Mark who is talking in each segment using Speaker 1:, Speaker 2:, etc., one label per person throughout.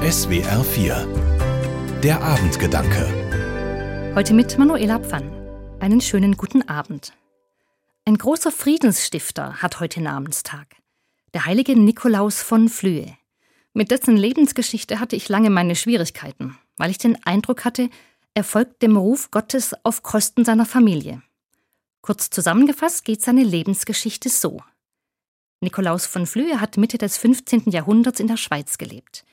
Speaker 1: SWR 4 Der Abendgedanke
Speaker 2: Heute mit Manuela Pfann. Einen schönen guten Abend. Ein großer Friedensstifter hat heute Namenstag. Der heilige Nikolaus von Flühe. Mit dessen Lebensgeschichte hatte ich lange meine Schwierigkeiten, weil ich den Eindruck hatte, er folgt dem Ruf Gottes auf Kosten seiner Familie. Kurz zusammengefasst geht seine Lebensgeschichte so. Nikolaus von Flühe hat Mitte des 15. Jahrhunderts in der Schweiz gelebt.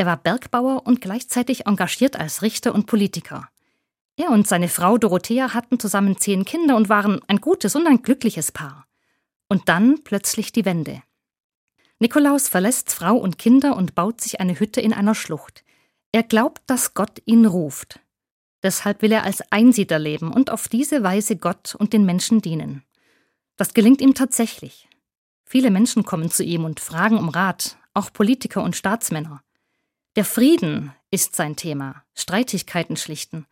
Speaker 2: Er war Bergbauer und gleichzeitig engagiert als Richter und Politiker. Er und seine Frau Dorothea hatten zusammen zehn Kinder und waren ein gutes und ein glückliches Paar. Und dann plötzlich die Wende. Nikolaus verlässt Frau und Kinder und baut sich eine Hütte in einer Schlucht. Er glaubt, dass Gott ihn ruft. Deshalb will er als Einsiedler leben und auf diese Weise Gott und den Menschen dienen. Das gelingt ihm tatsächlich. Viele Menschen kommen zu ihm und fragen um Rat, auch Politiker und Staatsmänner. Der Frieden ist sein Thema, Streitigkeiten schlichten.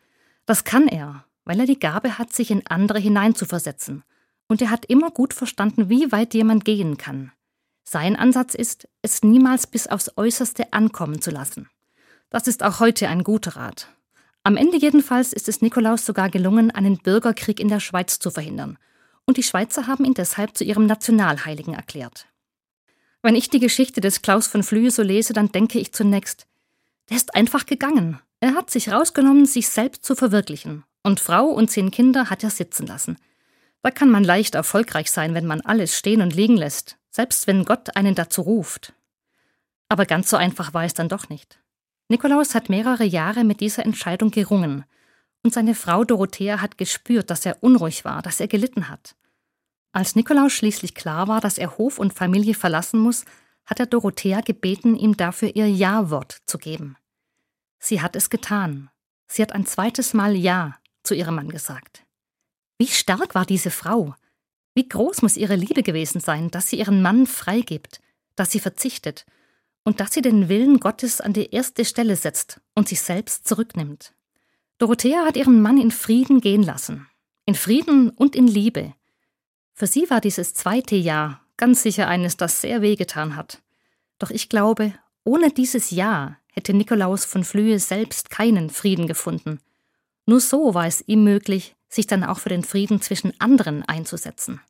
Speaker 2: Das kann er, weil er die Gabe hat, sich in andere hineinzuversetzen. Und er hat immer gut verstanden, wie weit jemand gehen kann. Sein Ansatz ist, es niemals bis aufs Äußerste ankommen zu lassen. Das ist auch heute ein guter Rat. Am Ende jedenfalls ist es Nikolaus sogar gelungen, einen Bürgerkrieg in der Schweiz zu verhindern. Und die Schweizer haben ihn deshalb zu ihrem Nationalheiligen erklärt. Wenn ich die Geschichte des Klaus von Flühe so lese, dann denke ich zunächst, der ist einfach gegangen. Er hat sich rausgenommen, sich selbst zu verwirklichen. Und Frau und zehn Kinder hat er sitzen lassen. Da kann man leicht erfolgreich sein, wenn man alles stehen und liegen lässt, selbst wenn Gott einen dazu ruft. Aber ganz so einfach war es dann doch nicht. Nikolaus hat mehrere Jahre mit dieser Entscheidung gerungen. Und seine Frau Dorothea hat gespürt, dass er unruhig war, dass er gelitten hat. Als Nikolaus schließlich klar war, dass er Hof und Familie verlassen muss, hat er Dorothea gebeten, ihm dafür ihr Ja-Wort zu geben. Sie hat es getan. Sie hat ein zweites Mal Ja zu ihrem Mann gesagt. Wie stark war diese Frau? Wie groß muss ihre Liebe gewesen sein, dass sie ihren Mann freigibt, dass sie verzichtet und dass sie den Willen Gottes an die erste Stelle setzt und sich selbst zurücknimmt. Dorothea hat ihren Mann in Frieden gehen lassen. In Frieden und in Liebe. Für sie war dieses zweite Jahr ganz sicher eines, das sehr wehgetan hat. Doch ich glaube, ohne dieses Ja hätte Nikolaus von Flühe selbst keinen Frieden gefunden. Nur so war es ihm möglich, sich dann auch für den Frieden zwischen anderen einzusetzen.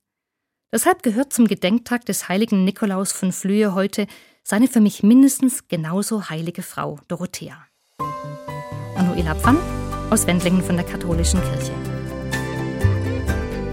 Speaker 2: Deshalb gehört zum Gedenktag des heiligen Nikolaus von Flühe heute seine für mich mindestens genauso heilige Frau Dorothea. Manuela Pfann aus Wendlingen von der Katholischen Kirche.